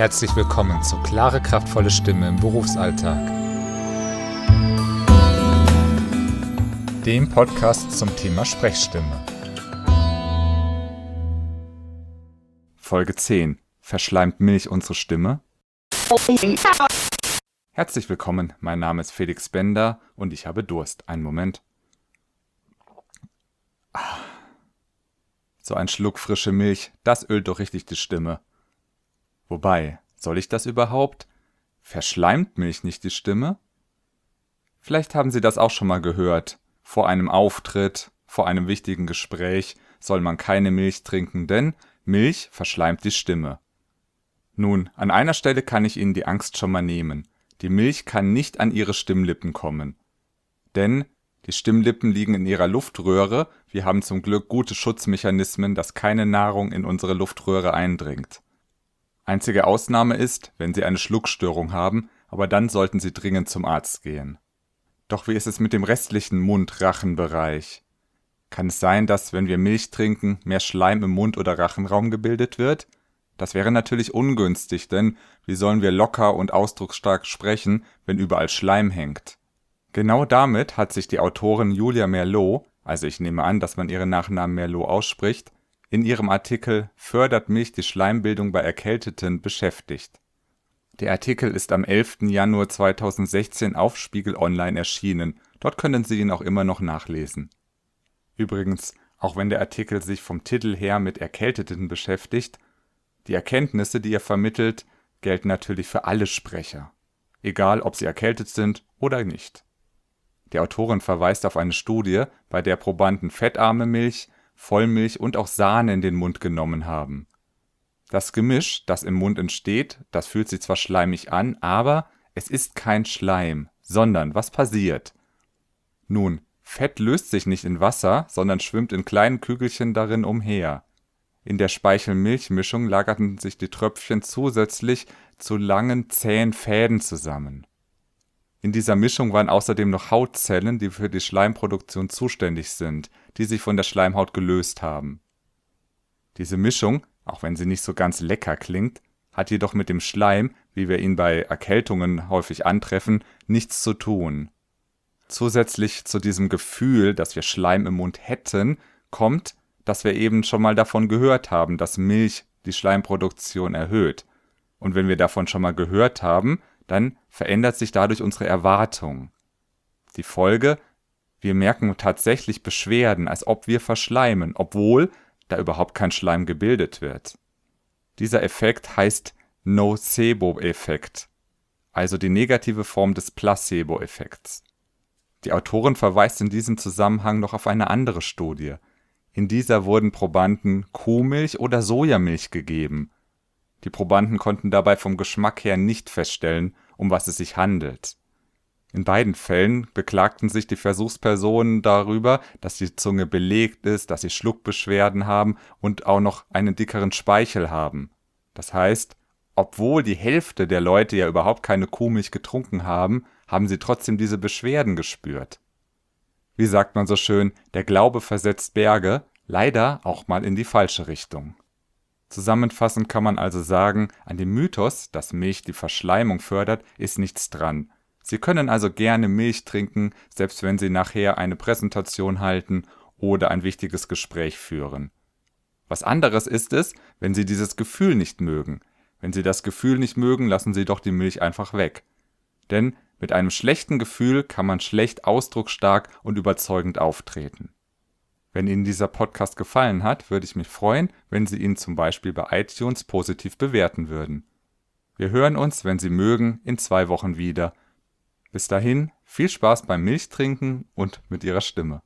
Herzlich willkommen zu Klare, kraftvolle Stimme im Berufsalltag. Dem Podcast zum Thema Sprechstimme. Folge 10. Verschleimt Milch unsere Stimme? Herzlich willkommen, mein Name ist Felix Bender und ich habe Durst. Einen Moment. Ah. So ein Schluck frische Milch, das ölt doch richtig die Stimme. Wobei, soll ich das überhaupt? Verschleimt Milch nicht die Stimme? Vielleicht haben Sie das auch schon mal gehört. Vor einem Auftritt, vor einem wichtigen Gespräch soll man keine Milch trinken, denn Milch verschleimt die Stimme. Nun, an einer Stelle kann ich Ihnen die Angst schon mal nehmen. Die Milch kann nicht an Ihre Stimmlippen kommen. Denn die Stimmlippen liegen in ihrer Luftröhre, wir haben zum Glück gute Schutzmechanismen, dass keine Nahrung in unsere Luftröhre eindringt. Einzige Ausnahme ist, wenn Sie eine Schluckstörung haben, aber dann sollten Sie dringend zum Arzt gehen. Doch wie ist es mit dem restlichen Mund-Rachenbereich? Kann es sein, dass, wenn wir Milch trinken, mehr Schleim im Mund- oder Rachenraum gebildet wird? Das wäre natürlich ungünstig, denn wie sollen wir locker und ausdrucksstark sprechen, wenn überall Schleim hängt? Genau damit hat sich die Autorin Julia Merlot, also ich nehme an, dass man ihren Nachnamen Merlot ausspricht, in ihrem Artikel Fördert Milch die Schleimbildung bei Erkälteten beschäftigt. Der Artikel ist am 11. Januar 2016 auf Spiegel Online erschienen, dort können Sie ihn auch immer noch nachlesen. Übrigens, auch wenn der Artikel sich vom Titel her mit Erkälteten beschäftigt, die Erkenntnisse, die er vermittelt, gelten natürlich für alle Sprecher, egal ob sie erkältet sind oder nicht. Die Autorin verweist auf eine Studie, bei der Probanden fettarme Milch, Vollmilch und auch Sahne in den Mund genommen haben. Das Gemisch, das im Mund entsteht, das fühlt sich zwar schleimig an, aber es ist kein Schleim, sondern was passiert? Nun, Fett löst sich nicht in Wasser, sondern schwimmt in kleinen Kügelchen darin umher. In der Speichel-Milch-Mischung lagerten sich die Tröpfchen zusätzlich zu langen, zähen Fäden zusammen. In dieser Mischung waren außerdem noch Hautzellen, die für die Schleimproduktion zuständig sind, die sich von der Schleimhaut gelöst haben. Diese Mischung, auch wenn sie nicht so ganz lecker klingt, hat jedoch mit dem Schleim, wie wir ihn bei Erkältungen häufig antreffen, nichts zu tun. Zusätzlich zu diesem Gefühl, dass wir Schleim im Mund hätten, kommt, dass wir eben schon mal davon gehört haben, dass Milch die Schleimproduktion erhöht. Und wenn wir davon schon mal gehört haben, dann verändert sich dadurch unsere Erwartung. Die Folge, wir merken tatsächlich Beschwerden, als ob wir verschleimen, obwohl da überhaupt kein Schleim gebildet wird. Dieser Effekt heißt Nocebo-Effekt, also die negative Form des Placebo-Effekts. Die Autorin verweist in diesem Zusammenhang noch auf eine andere Studie. In dieser wurden Probanden Kuhmilch oder Sojamilch gegeben. Die Probanden konnten dabei vom Geschmack her nicht feststellen, um was es sich handelt. In beiden Fällen beklagten sich die Versuchspersonen darüber, dass die Zunge belegt ist, dass sie Schluckbeschwerden haben und auch noch einen dickeren Speichel haben. Das heißt, obwohl die Hälfte der Leute ja überhaupt keine Kuhmilch getrunken haben, haben sie trotzdem diese Beschwerden gespürt. Wie sagt man so schön, der Glaube versetzt Berge, leider auch mal in die falsche Richtung. Zusammenfassend kann man also sagen, an dem Mythos, dass Milch die Verschleimung fördert, ist nichts dran. Sie können also gerne Milch trinken, selbst wenn Sie nachher eine Präsentation halten oder ein wichtiges Gespräch führen. Was anderes ist es, wenn Sie dieses Gefühl nicht mögen. Wenn Sie das Gefühl nicht mögen, lassen Sie doch die Milch einfach weg. Denn mit einem schlechten Gefühl kann man schlecht ausdrucksstark und überzeugend auftreten. Wenn Ihnen dieser Podcast gefallen hat, würde ich mich freuen, wenn Sie ihn zum Beispiel bei iTunes positiv bewerten würden. Wir hören uns, wenn Sie mögen, in zwei Wochen wieder bis dahin viel Spaß beim Milchtrinken und mit Ihrer Stimme.